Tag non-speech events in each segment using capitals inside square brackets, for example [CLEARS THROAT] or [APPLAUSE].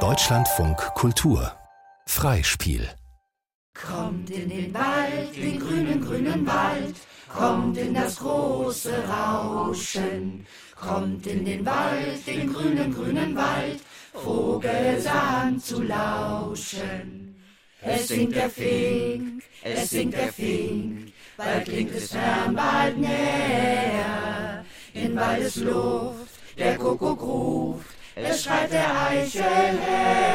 Deutschlandfunk Kultur Freispiel Kommt in den Wald, den grünen, grünen Wald, kommt in das große Rauschen. Kommt in den Wald, den grünen, grünen Wald, Vogelsang zu lauschen. Es singt der Fink, es singt der Fink, bald klingt es fern, bald näher. In Waldesluft, der Kuckuck ruft, es schreit der Eichel her.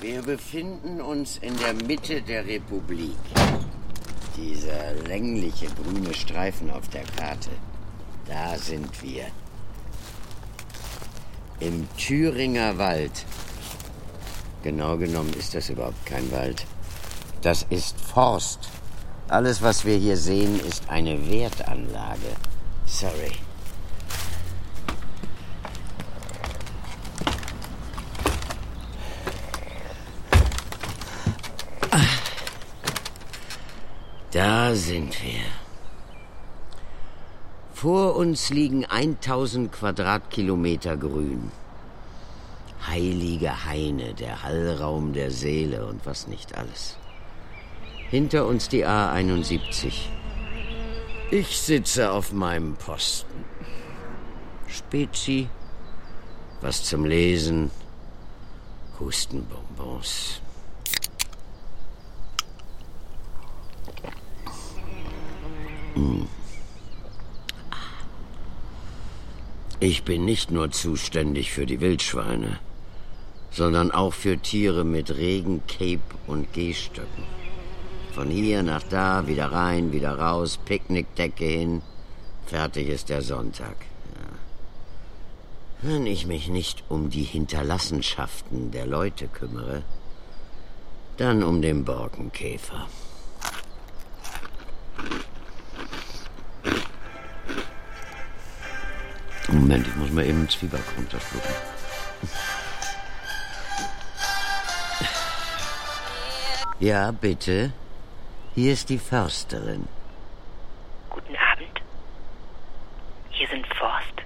Wir befinden uns in der Mitte der Republik. Dieser längliche grüne Streifen auf der Karte, da sind wir. Im Thüringer Wald. Genau genommen ist das überhaupt kein Wald. Das ist Forst. Alles, was wir hier sehen, ist eine Wertanlage. Sorry. Da sind wir. Vor uns liegen 1000 Quadratkilometer Grün. Heilige Haine, der Hallraum der Seele und was nicht alles. Hinter uns die A71. Ich sitze auf meinem Posten. Spezi, was zum Lesen, Hustenbonbons. Ich bin nicht nur zuständig für die Wildschweine, sondern auch für Tiere mit Regen, Cape und Gehstöcken. Von hier nach da, wieder rein, wieder raus, Picknickdecke hin. Fertig ist der Sonntag. Wenn ich mich nicht um die Hinterlassenschaften der Leute kümmere, dann um den Borkenkäfer. Moment, ich muss mal eben einen Zwieback runterschlucken. Ja, bitte. Hier ist die Försterin. Guten Abend. Hier sind Forst.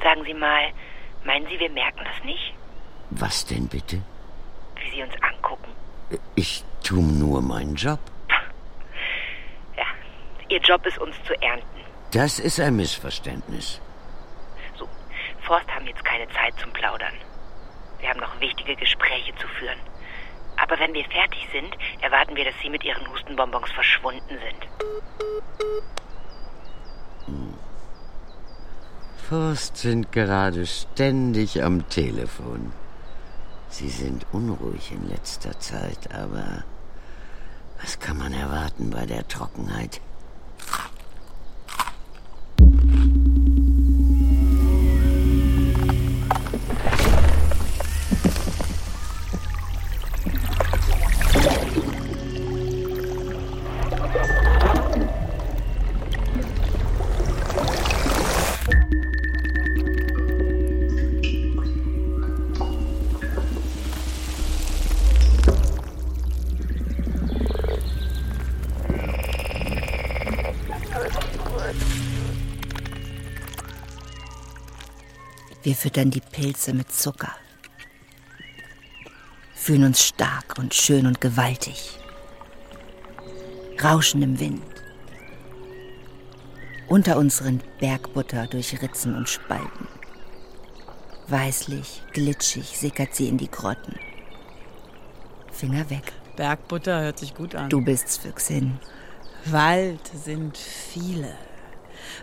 Sagen Sie mal, meinen Sie, wir merken das nicht? Was denn bitte? Wie Sie uns angucken? Ich tu nur meinen Job. Ja, Ihr Job ist, uns zu ernten. Das ist ein Missverständnis. So, Forst haben jetzt keine Zeit zum Plaudern. Wir haben noch wichtige Gespräche zu führen. Aber wenn wir fertig sind, erwarten wir, dass Sie mit Ihren Hustenbonbons verschwunden sind. Forst sind gerade ständig am Telefon. Sie sind unruhig in letzter Zeit, aber was kann man erwarten bei der Trockenheit? Füttern die Pilze mit Zucker. Fühlen uns stark und schön und gewaltig. Rauschen im Wind. Unter uns rinnt Bergbutter durch Ritzen und Spalten. Weißlich, glitschig sickert sie in die Grotten. Finger weg. Bergbutter hört sich gut an. Du bist's, Füchsin. Wald sind viele.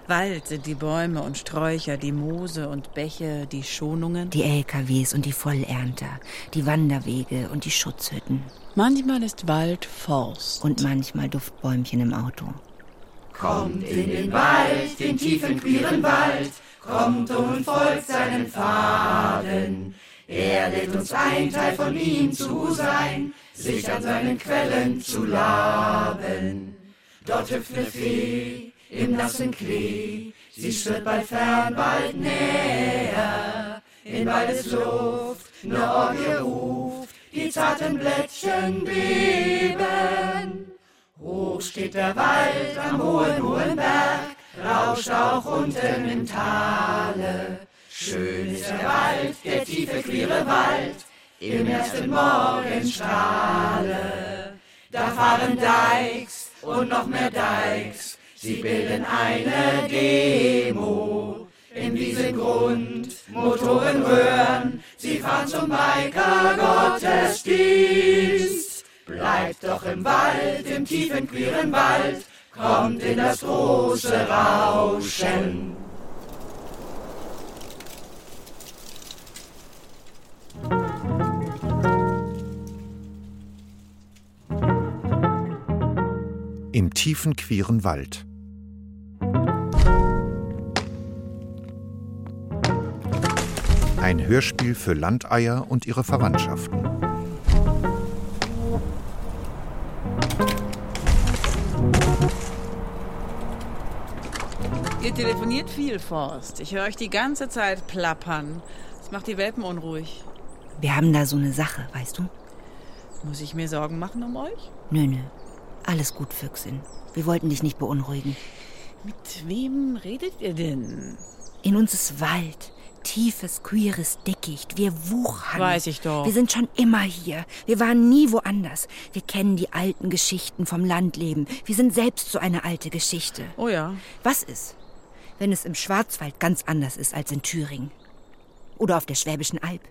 Wald sind die Bäume und Sträucher, die Moose und Bäche, die Schonungen. Die LKWs und die Vollernter, die Wanderwege und die Schutzhütten. Manchmal ist Wald Forst. Und manchmal Duftbäumchen im Auto. Kommt in den Wald, den tiefen, queeren Wald, kommt und folgt seinen Pfaden. Er lädt uns ein, Teil von ihm zu sein, sich an seinen Quellen zu laben. Dort hüpft eine Fee im nassen Klee, sie schwirrt bald fern, bald näher. In Waldesluft ne Orgie ruft, die zarten Blättchen beben. Hoch steht der Wald am hohen, hohen Berg, rauscht auch unten im Tale. Schön ist der Wald, der tiefe, queere Wald, im ersten Morgenstrahle. Da fahren Dykes und noch mehr Dykes, sie bilden eine Demo. In diesem Grund Motoren rühren, sie fahren zum Biker Gottesdienst. Bleibt doch im Wald, im tiefen, queeren Wald, kommt in das große Rauschen. Im tiefen, queeren Wald. Ein Hörspiel für Landeier und ihre Verwandtschaften. Ihr telefoniert viel, Forst. Ich höre euch die ganze Zeit plappern. Das macht die Welpen unruhig. Wir haben da so eine Sache, weißt du? Muss ich mir Sorgen machen um euch? Nö, nö. Alles gut, Füchsin. Wir wollten dich nicht beunruhigen. Mit wem redet ihr denn? In uns ist Wald. Tiefes, queeres Dickicht. Wir wuchern. Weiß ich doch. Wir sind schon immer hier. Wir waren nie woanders. Wir kennen die alten Geschichten vom Landleben. Wir sind selbst so eine alte Geschichte. Oh ja. Was ist, wenn es im Schwarzwald ganz anders ist als in Thüringen? Oder auf der Schwäbischen Alb?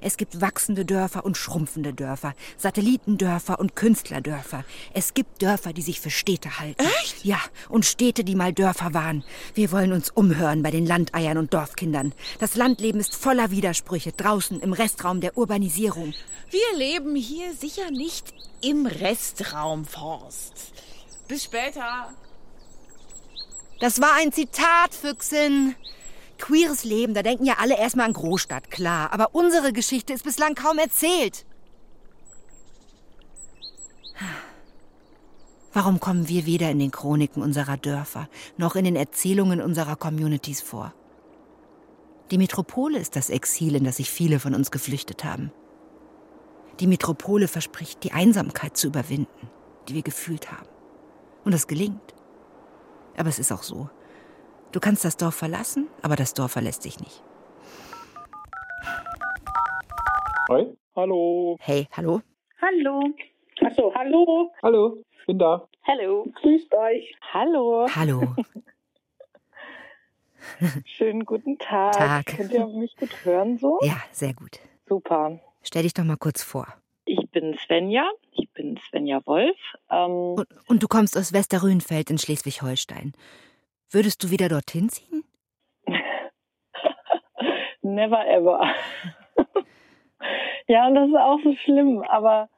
Es gibt wachsende Dörfer und schrumpfende Dörfer, Satellitendörfer und Künstlerdörfer. Es gibt Dörfer, die sich für Städte halten. Echt? Ja, und Städte, die mal Dörfer waren. Wir wollen uns umhören bei den Landeiern und Dorfkindern. Das Landleben ist voller Widersprüche draußen im Restraum der Urbanisierung. Wir leben hier sicher nicht im Restraum, Forst. Bis später. Das war ein Zitat, Füchsin. Queeres Leben, da denken ja alle erstmal an Großstadt, klar. Aber unsere Geschichte ist bislang kaum erzählt. Warum kommen wir weder in den Chroniken unserer Dörfer noch in den Erzählungen unserer Communities vor? Die Metropole ist das Exil, in das sich viele von uns geflüchtet haben. Die Metropole verspricht, die Einsamkeit zu überwinden, die wir gefühlt haben. Und es gelingt. Aber es ist auch so. Du kannst das Dorf verlassen, aber das Dorf verlässt dich nicht. Hi, hallo. Hey, hallo? Hallo. Achso, hallo. Hallo, bin da. Hallo. Grüßt euch. Hallo. Hallo. [LAUGHS] Schönen guten Tag. Tag. Könnt ihr mich gut hören so? Ja, sehr gut. Super. Stell dich doch mal kurz vor. Ich bin Svenja. Ich bin Svenja Wolf. Ähm, Und, und du kommst aus Westerrönfeld in Schleswig-Holstein. Würdest du wieder dorthin ziehen? [LAUGHS] never ever. [LAUGHS] ja, und das ist auch so schlimm, aber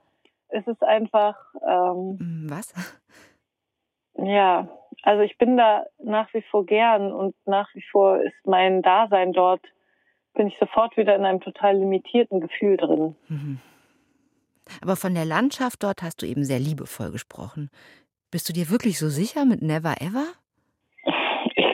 es ist einfach, ähm, Hm, Was? ja, also ich bin da nach wie vor gern und nach wie vor ist mein Dasein dort, bin ich sofort wieder in einem total limitierten Gefühl drin. Mhm. Aber von der Landschaft dort hast du eben sehr liebevoll gesprochen. Bist du dir wirklich so sicher mit Never Ever?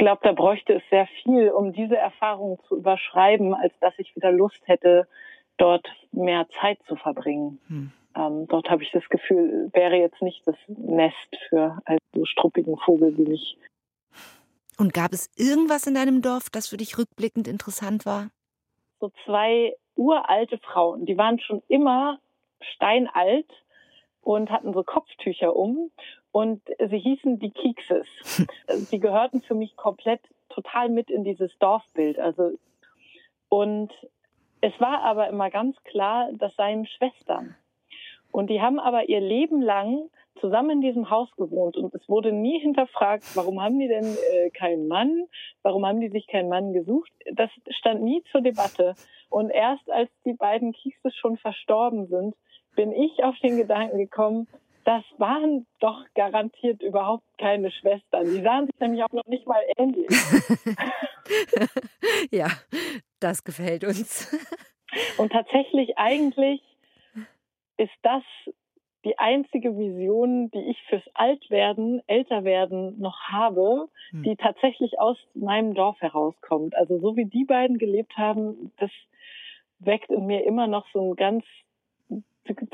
Ich glaube, da bräuchte es sehr viel, um diese Erfahrung zu überschreiben, als dass ich wieder Lust hätte, dort mehr Zeit zu verbringen. Hm. Ähm, dort habe ich das Gefühl, wäre jetzt nicht das Nest für einen so struppigen Vogel wie mich. Und gab es irgendwas in deinem Dorf, das für dich rückblickend interessant war? So zwei uralte Frauen, die waren schon immer steinalt und hatten so Kopftücher um und sie hießen die Kiekses. Sie [LAUGHS] gehörten für mich komplett total mit in dieses Dorfbild. Also und es war aber immer ganz klar, das seien Schwestern. Und die haben aber ihr Leben lang zusammen in diesem Haus gewohnt und es wurde nie hinterfragt, warum haben die denn äh, keinen Mann? Warum haben die sich keinen Mann gesucht? Das stand nie zur Debatte. Und erst als die beiden Kiekses schon verstorben sind, bin ich auf den Gedanken gekommen, das waren doch garantiert überhaupt keine Schwestern. Die sahen sich nämlich auch noch nicht mal ähnlich. [LAUGHS] ja, das gefällt uns. [LAUGHS] Und tatsächlich eigentlich ist das die einzige Vision, die ich fürs Altwerden, Älterwerden noch habe, Hm. die tatsächlich aus meinem Dorf herauskommt. Also so wie die beiden gelebt haben, das weckt in mir immer noch so ein ganz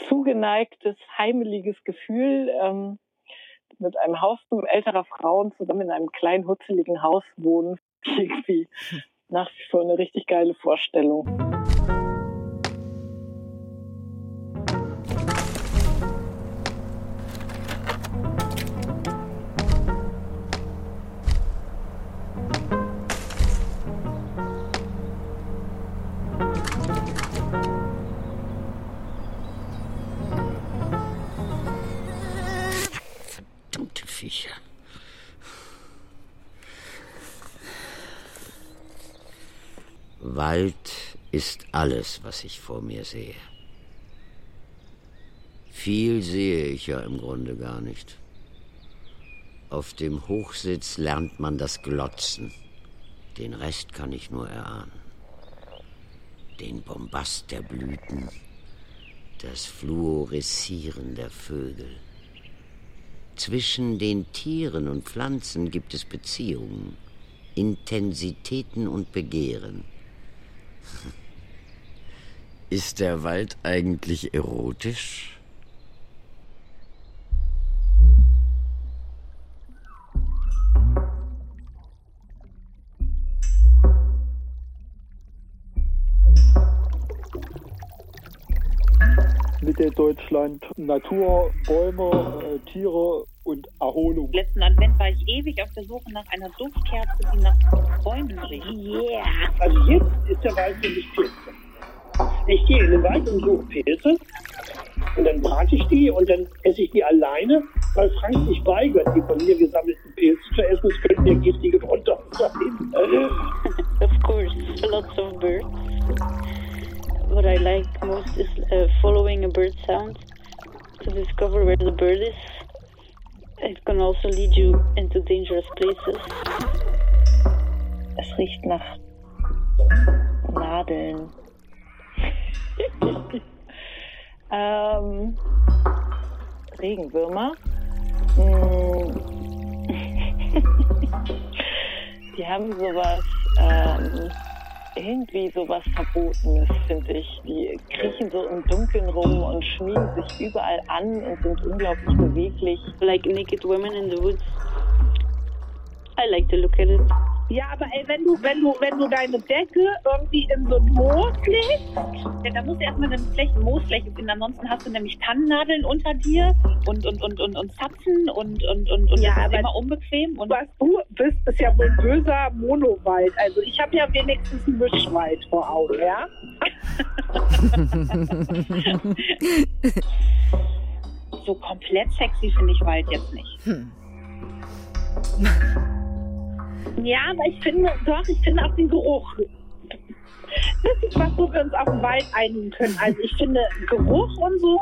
zugeneigtes, heimeliges Gefühl, ähm, mit einem Haufen älterer Frauen zusammen in einem kleinen, hutzeligen Haus wohnen. [LAUGHS] Irgendwie nach wie vor eine richtig geile Vorstellung. Wald ist alles, was ich vor mir sehe. Viel sehe ich ja im Grunde gar nicht. Auf dem Hochsitz lernt man das Glotzen. Den Rest kann ich nur erahnen. Den Bombast der Blüten, das Fluoreszieren der Vögel. Zwischen den Tieren und Pflanzen gibt es Beziehungen, Intensitäten und Begehren. [LAUGHS] Ist der Wald eigentlich erotisch? Mitteldeutschland, Natur, Bäume, äh, Tiere und Erholung. Letzten Advent war ich ewig auf der Suche nach einer Duftkerze, die nach Bäumen riecht. Yeah. Also jetzt ist der Wald für mich Pilze. Ich gehe in den Wald und suche Pilze und dann brate ich die und dann esse ich die alleine, weil Frank sich weigert, die von mir gesammelten Pilze zu essen. Es könnten mir giftige drunter sein. [LAUGHS] of course, lots of birds. What I like most is uh, following a bird sound to discover where the bird is. It can also lead you into dangerous places. Es riecht nach Nadeln. [LAUGHS] ähm, Regenwürmer. Mm. [LAUGHS] Die haben sowas, ähm, irgendwie sowas Verbotenes, finde ich. Die kriechen so im Dunkeln rum und schmiegen sich überall an und sind unglaublich beweglich. Like naked women in the woods. I like to look at it. Ja, aber ey, wenn du, wenn du, wenn du deine Decke irgendwie in so ein Moos legst, Ja, da musst du erstmal eine Fläche, Moosfläche finden, ansonsten hast du nämlich Tannennadeln unter dir und, und, und, und, und Zapfen und, und, und, und Ja, das ist immer unbequem. Und was du bist, ist ja wohl böser Monowald. Also ich habe ja wenigstens einen Mischwald vor Augen, ja? [LAUGHS] so komplett sexy finde ich Wald jetzt nicht. [LAUGHS] Ja, aber ich finde, doch, ich finde auch den Geruch. Das ist was, wo wir uns auf den Wald einigen können. Also ich finde, Geruch und so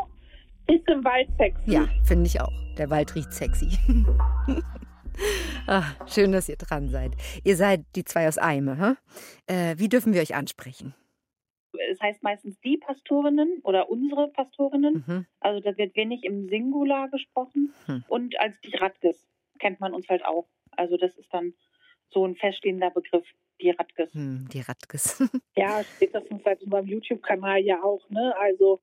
ist im Wald sexy. Ja, finde ich auch. Der Wald riecht sexy. Ach, [LAUGHS] schön, dass ihr dran seid. Ihr seid die zwei aus Eime, hä? Äh, wie dürfen wir euch ansprechen? Es heißt meistens die Pastorinnen oder unsere Pastorinnen. Mhm. Also da wird wenig im Singular gesprochen. Hm. Und als die Radges kennt man uns halt auch. Also das ist dann so ein feststehender Begriff, die Radges. Hm, die Radges. [LAUGHS] Ja, spätestens seit unserem YouTube-Kanal ja auch, ne? Also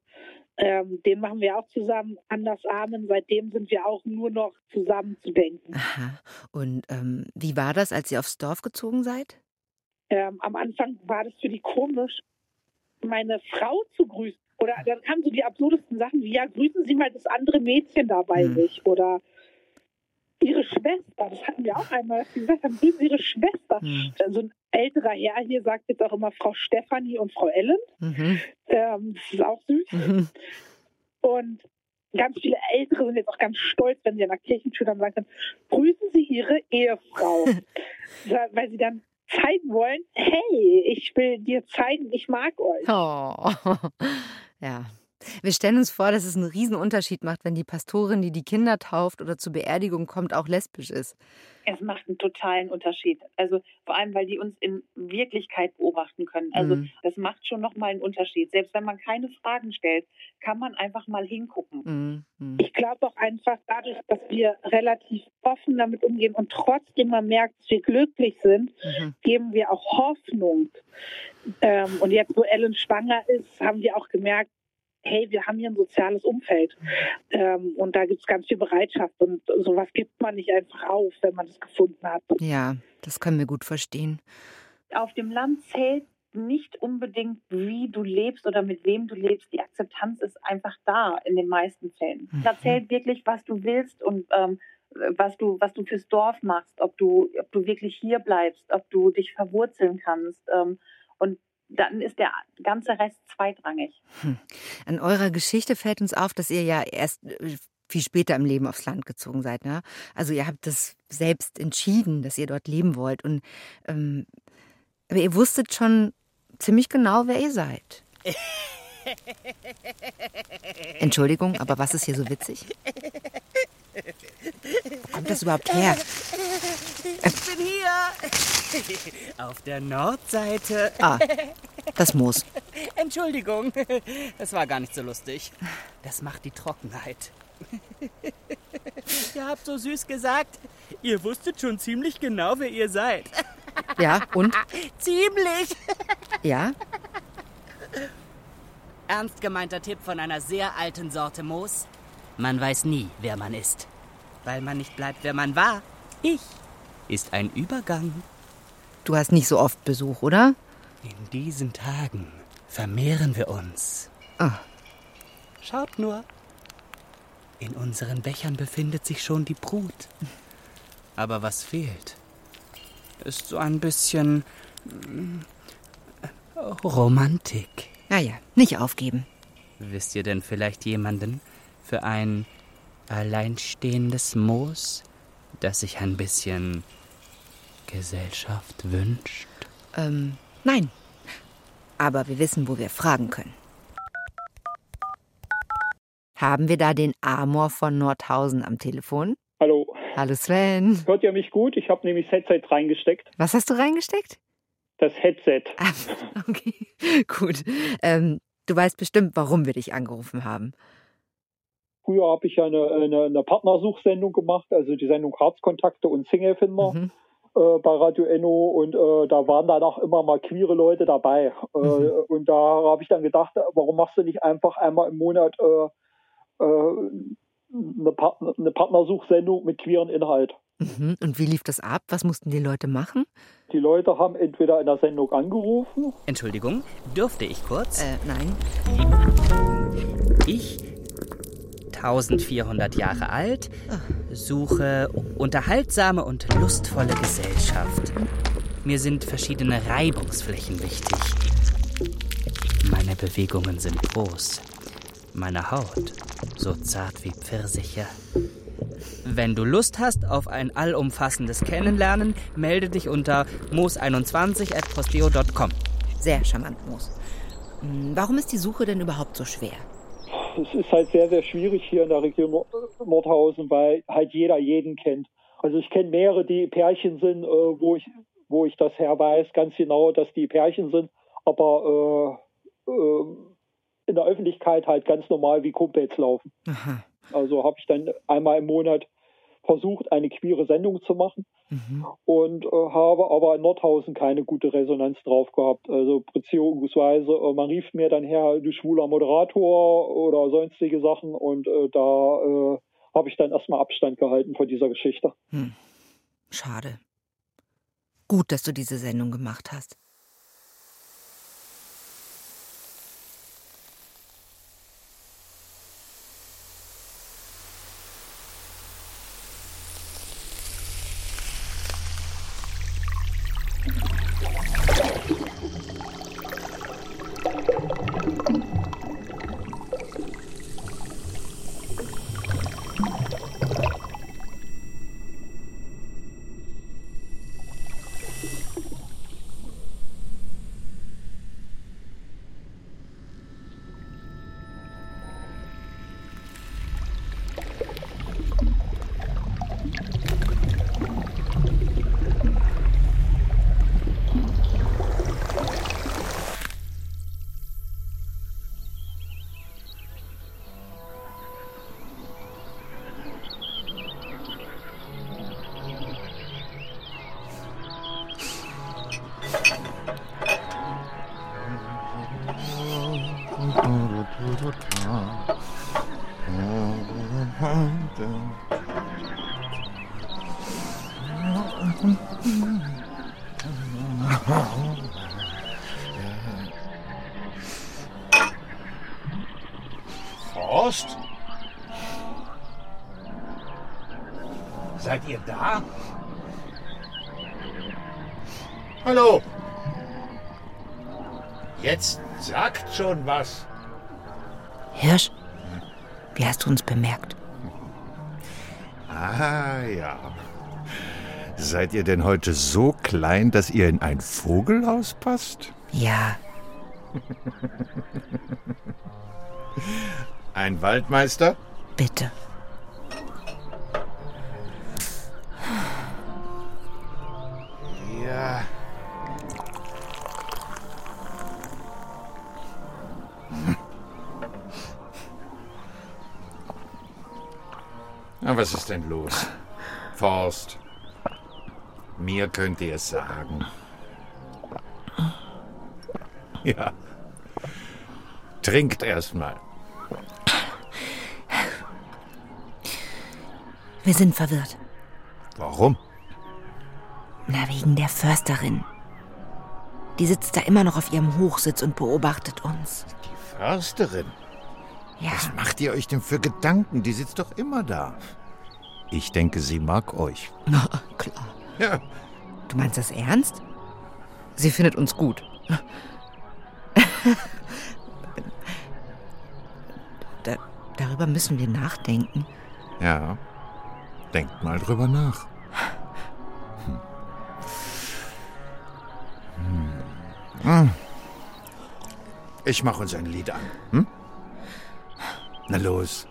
ähm, den machen wir auch zusammen, Anders Amen. Seitdem sind wir auch nur noch zusammen zu denken. Aha. Und ähm, wie war das, als ihr aufs Dorf gezogen seid? Ähm, am Anfang war das für die komisch, meine Frau zu grüßen. Oder dann kamen so die absurdesten Sachen wie, ja, grüßen Sie mal das andere Mädchen da bei Hm. sich. Oder ihre Schwester, das hatten wir auch einmal, gesagt haben, grüßen Sie Ihre Schwester. Hm. So ein älterer Herr hier sagt jetzt auch immer Frau Stefanie und Frau Ellen. Mhm. Ähm, das ist auch süß. Mhm. Und ganz viele Ältere sind jetzt auch ganz stolz, wenn sie an der Kirchentür dann sagen, grüßen Sie Ihre Ehefrau. [LAUGHS] Weil sie dann zeigen wollen, hey, ich will dir zeigen, ich mag euch. Oh. [LAUGHS] Ja. Wir stellen uns vor, dass es einen riesen Unterschied macht, wenn die Pastorin, die die Kinder tauft oder zur Beerdigung kommt, auch lesbisch ist. Es macht einen totalen Unterschied. Also vor allem, weil die uns in Wirklichkeit beobachten können. Also Mhm. das macht schon nochmal einen Unterschied. Selbst wenn man keine Fragen stellt, kann man einfach mal hingucken. Mhm. Ich glaube auch einfach dadurch, dass wir relativ offen damit umgehen und trotzdem man merkt, dass wir glücklich sind, Mhm. geben wir auch Hoffnung. Ähm, und jetzt, wo Ellen schwanger ist, haben wir auch gemerkt, hey, wir haben hier ein soziales Umfeld ähm, und da gibt es ganz viel Bereitschaft und sowas gibt man nicht einfach auf, wenn man es gefunden hat. Ja, das können wir gut verstehen. Auf dem Land zählt nicht unbedingt, wie du lebst oder mit wem du lebst. Die Akzeptanz ist einfach da in den meisten Fällen. Mhm. Da zählt wirklich, was du willst und ähm, was du, was du fürs Dorf machst, ob du, ob du wirklich hier bleibst, ob du dich verwurzeln kannst. Ähm, und dann ist der ganze Rest zweitrangig. Hm. An eurer Geschichte fällt uns auf, dass ihr ja erst äh, viel später im Leben aufs Land gezogen seid. Ne? Also ihr habt das selbst entschieden, dass ihr dort leben wollt. Und ähm, aber ihr wusstet schon ziemlich genau, wer ihr seid. [LAUGHS] Entschuldigung, aber was ist hier so witzig? [LAUGHS] Wo kommt das überhaupt her? Ich bin hier. Auf der Nordseite. Ah, das Moos. Entschuldigung, das war gar nicht so lustig. Das macht die Trockenheit. Ihr habt so süß gesagt, ihr wusstet schon ziemlich genau, wer ihr seid. Ja, und? Ziemlich. Ja? Ernst gemeinter Tipp von einer sehr alten Sorte Moos. Man weiß nie, wer man ist. Weil man nicht bleibt, wer man war. Ich ist ein Übergang. Du hast nicht so oft Besuch, oder? In diesen Tagen vermehren wir uns. Ah. Schaut nur. In unseren Bechern befindet sich schon die Brut. Aber was fehlt, ist so ein bisschen mm, Romantik. Naja, nicht aufgeben. Wisst ihr denn vielleicht jemanden für ein alleinstehendes Moos, das sich ein bisschen Gesellschaft wünscht? Ähm, nein. Aber wir wissen, wo wir fragen können. Haben wir da den Amor von Nordhausen am Telefon? Hallo. Hallo Sven. Hört ihr mich gut? Ich habe nämlich das Headset reingesteckt. Was hast du reingesteckt? Das Headset. [LAUGHS] Ah, okay, gut. Ähm, du weißt bestimmt, warum wir dich angerufen haben. Früher habe ich ja eine, eine, eine, Partnersuchsendung gemacht, also die Sendung Harzkontakte und Singlefinder mhm. äh, bei Radio Enno und äh, da waren dann auch immer mal queere Leute dabei. Äh, mhm. Und da habe ich dann gedacht, warum machst du nicht einfach einmal im Monat äh, äh, eine, Partner, eine Partnersuchsendung mit queeren Inhalt. Mhm. Und wie lief das ab? Was mussten die Leute machen? Die Leute haben entweder in der Sendung angerufen. Entschuldigung, dürfte ich kurz? Äh, nein. Ich, 1400 Jahre alt, suche unterhaltsame und lustvolle Gesellschaft. Mir sind verschiedene Reibungsflächen wichtig. Meine Bewegungen sind groß. Meine Haut so zart wie Pfirsiche. Wenn du Lust hast auf ein allumfassendes Kennenlernen, melde dich unter moos21.posteo.com. Sehr charmant, Moos. Hm, warum ist die Suche denn überhaupt so schwer? Es ist halt sehr, sehr schwierig hier in der Region Nordhausen, weil halt jeder jeden kennt. Also ich kenne mehrere, die Pärchen sind, äh, wo ich wo ich das her weiß, ganz genau, dass die Pärchen sind, aber äh, äh, in der Öffentlichkeit halt ganz normal wie Kumpels laufen. Aha. Also habe ich dann einmal im Monat versucht, eine queere Sendung zu machen mhm. und äh, habe aber in Nordhausen keine gute Resonanz drauf gehabt. Also beziehungsweise äh, man rief mir dann her, du schwuler Moderator oder sonstige Sachen und äh, da äh, habe ich dann erstmal Abstand gehalten von dieser Geschichte. Hm. Schade. Gut, dass du diese Sendung gemacht hast. Seid ihr da? Hallo? Jetzt sagt schon was. Hirsch, wie hast du uns bemerkt? Ah ja. Seid ihr denn heute so klein, dass ihr in ein Vogelhaus passt? Ja. Ein Waldmeister? Bitte. Ja. Na, was ist denn los? Forst. Mir könnt ihr es sagen. Ja. Trinkt erstmal. Wir sind verwirrt. Warum? Na, wegen der Försterin. Die sitzt da immer noch auf ihrem Hochsitz und beobachtet uns. Die Försterin? Ja. Was macht ihr euch denn für Gedanken? Die sitzt doch immer da. Ich denke, sie mag euch. [LAUGHS] Na, klar. Ja. Du meinst das ernst? Sie findet uns gut. [LAUGHS] da, darüber müssen wir nachdenken. Ja. Denkt mal drüber nach. Hm. Ich mach uns ein Lied an. Hm? Na los.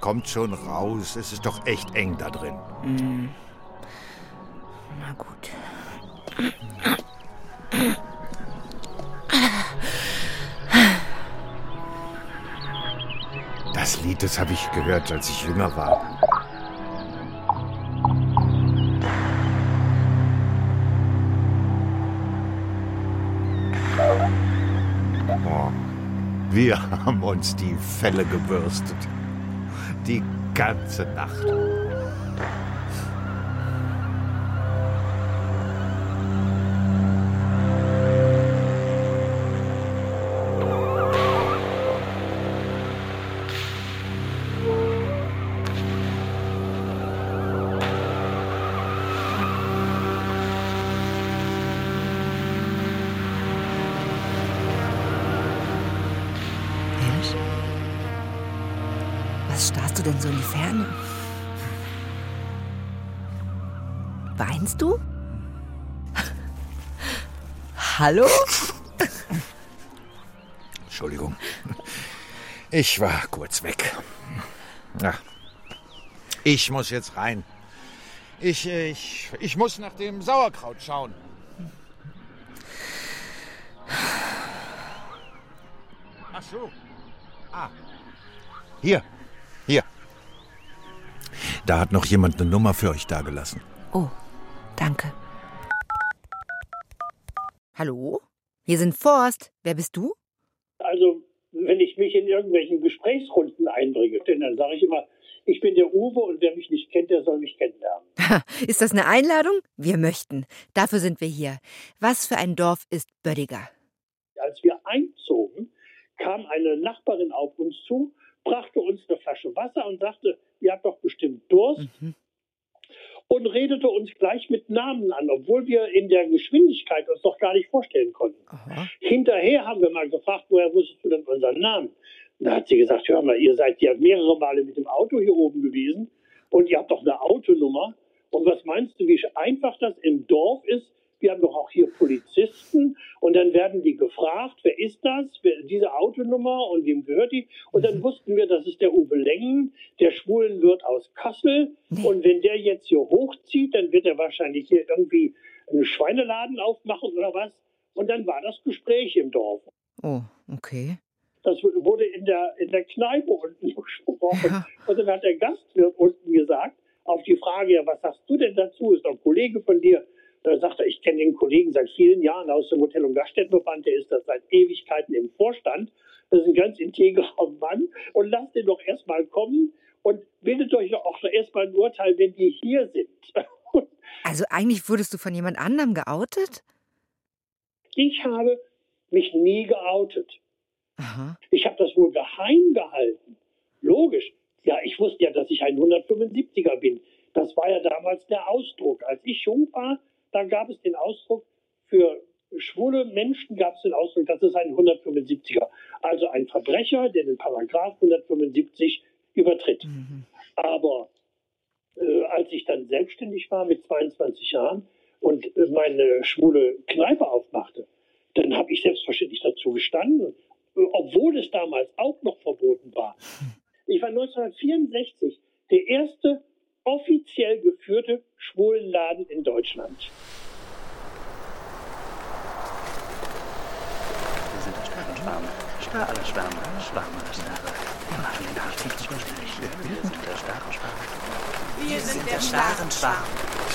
Kommt schon raus. Es ist doch echt eng da drin. Hm. Na gut. Das Lied, das habe ich gehört, als ich jünger war. Wir haben uns die Felle gebürstet. Die ganze Nacht. So in die Ferne? Weinst du? Hallo? Entschuldigung. Ich war kurz weg. Ja. Ich muss jetzt rein. Ich, ich, ich muss nach dem Sauerkraut schauen. Ach so. Ah. Hier. Hier. Da hat noch jemand eine Nummer für euch dagelassen. Oh, danke. Hallo? Hier sind Forst. Wer bist du? Also, wenn ich mich in irgendwelchen Gesprächsrunden einbringe, denn dann sage ich immer, ich bin der Uwe und wer mich nicht kennt, der soll mich kennenlernen. Ist das eine Einladung? Wir möchten. Dafür sind wir hier. Was für ein Dorf ist Bödiger? Als wir einzogen, kam eine Nachbarin auf uns zu, brachte uns eine Flasche Wasser und sagte, ihr habt doch bestimmt Durst. Und redete uns gleich mit Namen an, obwohl wir in der Geschwindigkeit uns doch gar nicht vorstellen konnten. Hinterher haben wir mal gefragt, woher wusstest du denn unseren Namen? Da hat sie gesagt, hör mal, ihr seid ja mehrere Male mit dem Auto hier oben gewesen und ihr habt doch eine Autonummer. Und was meinst du, wie einfach das im Dorf ist? Wir haben doch auch hier Polizisten und dann werden die gefragt, wer ist das, wer, diese Autonummer und wem gehört die? Und dann wussten wir, das ist der Uwe Lengen, der Schwulenwirt aus Kassel. Und wenn der jetzt hier hochzieht, dann wird er wahrscheinlich hier irgendwie einen Schweineladen aufmachen oder was. Und dann war das Gespräch im Dorf. Oh, okay. Das wurde in der, in der Kneipe unten [LAUGHS] besprochen. Und dann hat der Gastwirt unten gesagt, auf die Frage, ja, was sagst du denn dazu? Ist doch ein Kollege von dir. Da sagt er, ich kenne den Kollegen seit vielen Jahren aus dem Hotel- und Gaststättenverband. Der ist das seit Ewigkeiten im Vorstand. Das ist ein ganz integrer Mann. Und lasst den doch erstmal kommen und bildet euch doch auch erstmal ein Urteil, wenn die hier sind. [LAUGHS] Also eigentlich wurdest du von jemand anderem geoutet? Ich habe mich nie geoutet. Aha. Ich habe das wohl geheim gehalten. Logisch. Ja, ich wusste ja, dass ich ein 175er bin. Das war ja damals der Ausdruck. Als ich jung war, da gab es den Ausdruck für schwule Menschen gab es den Ausdruck, das ist ein 175er. Also ein Verbrecher, der den Paragraph 175 übertritt. Mhm. Aber äh, als ich dann selbstständig war mit 22 Jahren und äh, meine schwule Kneipe aufmachte, dann habe ich selbstverständlich dazu gestanden, obwohl es damals auch noch verboten war. [LAUGHS] Ich war 1964 der erste offiziell geführte Schwulenladen in Deutschland. Wir sind der Starrenschwarm. Star aller Schwärme, Schwarm aller Stare. Wir machen den zu schnell. Wir sind der Starrenschwarm. Wir sind der Starrenschwarm.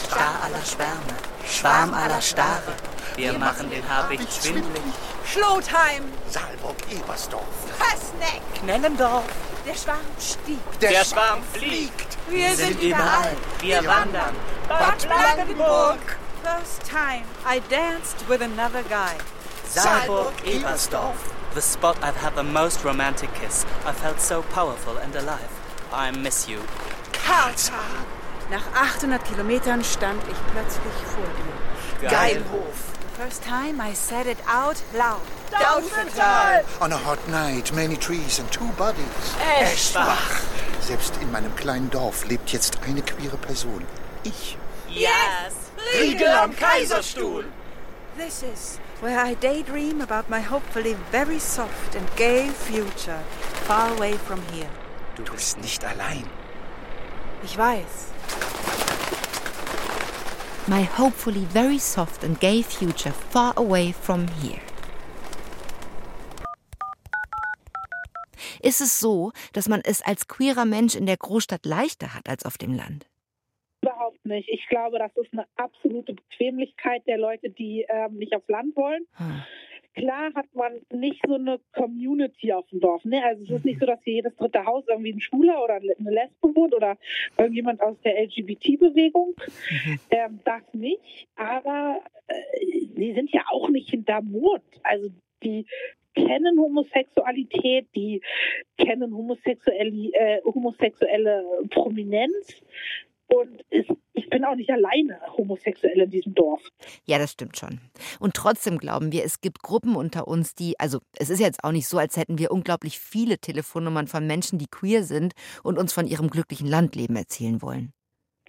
Star aller Schwärme. Schwarm aller Stare. Wir machen den Habicht schwindlig. Schlotheim. Saalburg, Ebersdorf. Fassneck. Knellendorf. Der Schwarm stieg. Der Schwarm fliegt. Wir sind überall. Wir wandern. Bad Blankenburg. First time I danced with another guy. Saalburg, Ebersdorf. The spot I've had the most romantic kiss. I felt so powerful and alive. I miss you. Karlshagen. Nach 800 Kilometern stand ich plötzlich vor dir. Geilhof. First time I said it out loud. Daunental. On a hot night, many trees and two bodies. Eschbach. Selbst in meinem kleinen Dorf lebt jetzt eine queere Person. Ich. Yes. Riegel am Kaiserstuhl. This is where I daydream about my hopefully very soft and gay future, far away from here. Du bist nicht allein. Ich weiß. My hopefully very soft and gay future far away from here. Ist es so, dass man es als queerer Mensch in der Großstadt leichter hat als auf dem Land? Überhaupt nicht. Ich glaube, das ist eine absolute Bequemlichkeit der Leute, die ähm, nicht aufs Land wollen. Hm. Klar hat man nicht so eine Community auf dem Dorf. Ne? Also es ist nicht so, dass hier jedes dritte Haus irgendwie ein Schwuler oder eine Lesbe wohnt oder irgendjemand aus der LGBT-Bewegung. Ähm, das nicht. Aber äh, die sind ja auch nicht hinterm Mond. Also die kennen Homosexualität, die kennen homosexuelle, äh, homosexuelle Prominenz. Und es, ich bin auch nicht alleine homosexuell in diesem Dorf. Ja, das stimmt schon. Und trotzdem glauben wir, es gibt Gruppen unter uns, die, also es ist jetzt auch nicht so, als hätten wir unglaublich viele Telefonnummern von Menschen, die queer sind und uns von ihrem glücklichen Landleben erzählen wollen.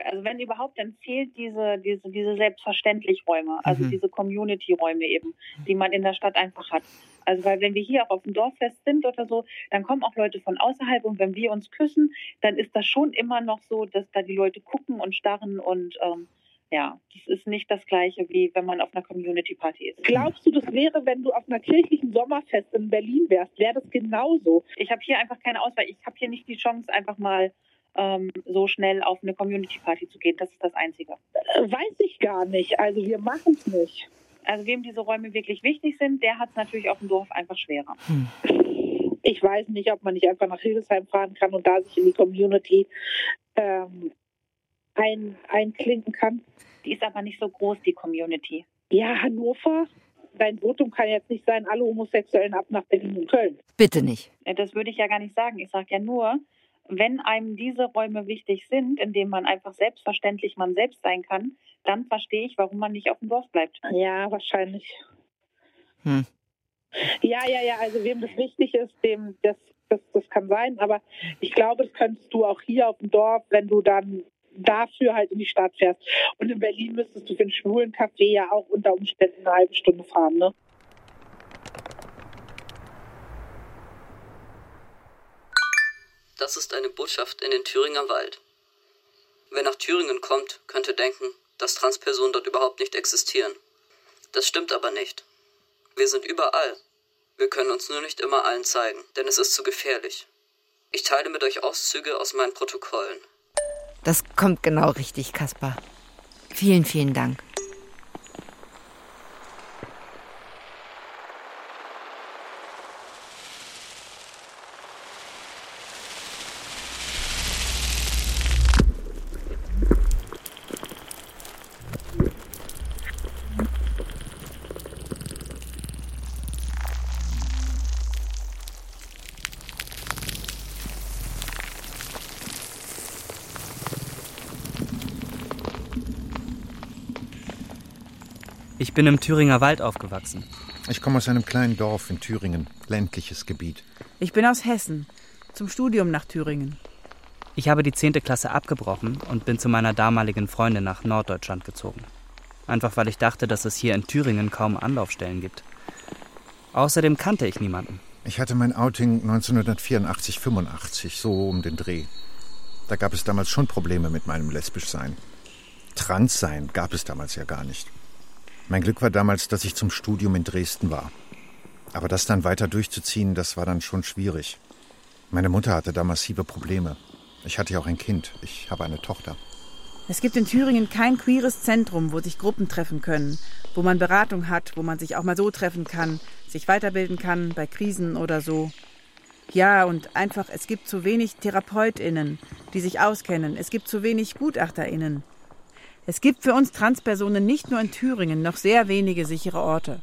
Also wenn überhaupt, dann fehlt diese, diese, diese selbstverständlich Räume, also Mhm. diese Community-Räume eben, die man in der Stadt einfach hat. Also weil wenn wir hier auch auf dem Dorffest sind oder so, dann kommen auch Leute von außerhalb und wenn wir uns küssen, dann ist das schon immer noch so, dass da die Leute gucken und starren und ähm, ja, das ist nicht das gleiche, wie wenn man auf einer Community-Party ist. Glaubst du, das wäre, wenn du auf einer kirchlichen Sommerfest in Berlin wärst, wäre das genauso? Ich habe hier einfach keine Auswahl. Ich habe hier nicht die Chance, einfach mal ähm, so schnell auf eine Community-Party zu gehen. Das ist das Einzige. Äh, Weiß ich gar nicht. Also wir machen es nicht. Also wem diese Räume wirklich wichtig sind, der hat es natürlich auf dem Dorf einfach schwerer. Ich weiß nicht, ob man nicht einfach nach Hildesheim fahren kann und da sich in die Community ähm, ein, einklinken kann. Die ist aber nicht so groß, die Community. Ja, Hannover. Dein Votum kann jetzt nicht sein, alle Homosexuellen ab nach Berlin und Köln. Bitte nicht. Das würde ich ja gar nicht sagen. Ich sage ja nur, wenn einem diese Räume wichtig sind, in denen man einfach selbstverständlich man selbst sein kann, dann verstehe ich, warum man nicht auf dem Dorf bleibt. Ja, wahrscheinlich. Hm. Ja, ja, ja, also wem das wichtig ist, dem das, das, das kann sein. Aber ich glaube, das könntest du auch hier auf dem Dorf, wenn du dann dafür halt in die Stadt fährst. Und in Berlin müsstest du für einen schwulen Café ja auch unter Umständen eine halbe Stunde fahren, ne? Das ist eine Botschaft in den Thüringer Wald. Wer nach Thüringen kommt, könnte denken, dass Transpersonen dort überhaupt nicht existieren. Das stimmt aber nicht. Wir sind überall. Wir können uns nur nicht immer allen zeigen, denn es ist zu gefährlich. Ich teile mit euch Auszüge aus meinen Protokollen. Das kommt genau richtig, Kaspar. Vielen, vielen Dank. Ich bin im Thüringer Wald aufgewachsen. Ich komme aus einem kleinen Dorf in Thüringen, ländliches Gebiet. Ich bin aus Hessen, zum Studium nach Thüringen. Ich habe die 10. Klasse abgebrochen und bin zu meiner damaligen Freundin nach Norddeutschland gezogen. Einfach weil ich dachte, dass es hier in Thüringen kaum Anlaufstellen gibt. Außerdem kannte ich niemanden. Ich hatte mein Outing 1984, 85, so um den Dreh. Da gab es damals schon Probleme mit meinem Lesbischsein. Transsein gab es damals ja gar nicht. Mein Glück war damals, dass ich zum Studium in Dresden war. Aber das dann weiter durchzuziehen, das war dann schon schwierig. Meine Mutter hatte da massive Probleme. Ich hatte ja auch ein Kind. Ich habe eine Tochter. Es gibt in Thüringen kein queeres Zentrum, wo sich Gruppen treffen können, wo man Beratung hat, wo man sich auch mal so treffen kann, sich weiterbilden kann bei Krisen oder so. Ja, und einfach, es gibt zu wenig TherapeutInnen, die sich auskennen. Es gibt zu wenig GutachterInnen. Es gibt für uns Transpersonen nicht nur in Thüringen noch sehr wenige sichere Orte.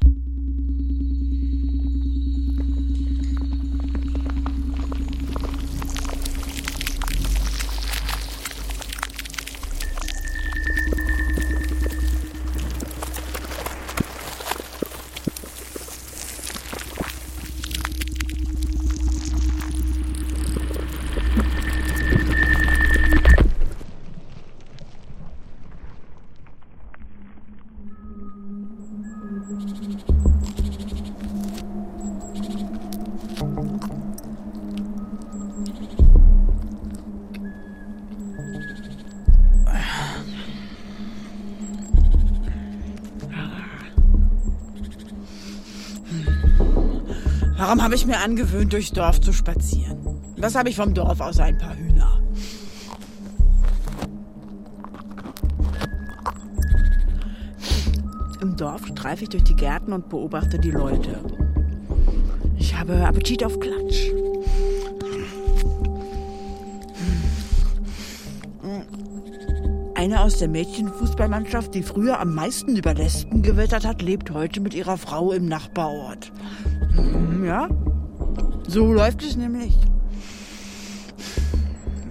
Habe ich mir angewöhnt, durchs Dorf zu spazieren? Was habe ich vom Dorf aus ein paar Hühner? Im Dorf streife ich durch die Gärten und beobachte die Leute. Ich habe Appetit auf Klatsch. Eine aus der Mädchenfußballmannschaft, die früher am meisten über Lesben gewittert hat, lebt heute mit ihrer Frau im Nachbarort. Hm, ja, so läuft es nämlich.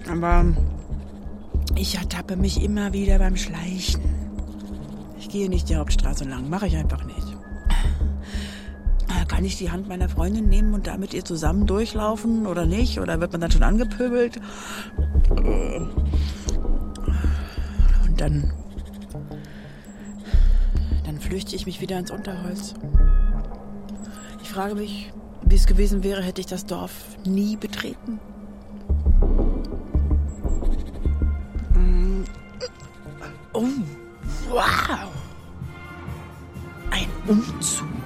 Aber ich ertappe mich immer wieder beim Schleichen. Ich gehe nicht die Hauptstraße lang, mache ich einfach nicht. Kann ich die Hand meiner Freundin nehmen und da mit ihr zusammen durchlaufen oder nicht? Oder wird man dann schon angepöbelt? Und dann. Dann flüchte ich mich wieder ins Unterholz. Ich frage mich, wie es gewesen wäre, hätte ich das Dorf nie betreten. Mm. Oh, wow. Ein Umzug.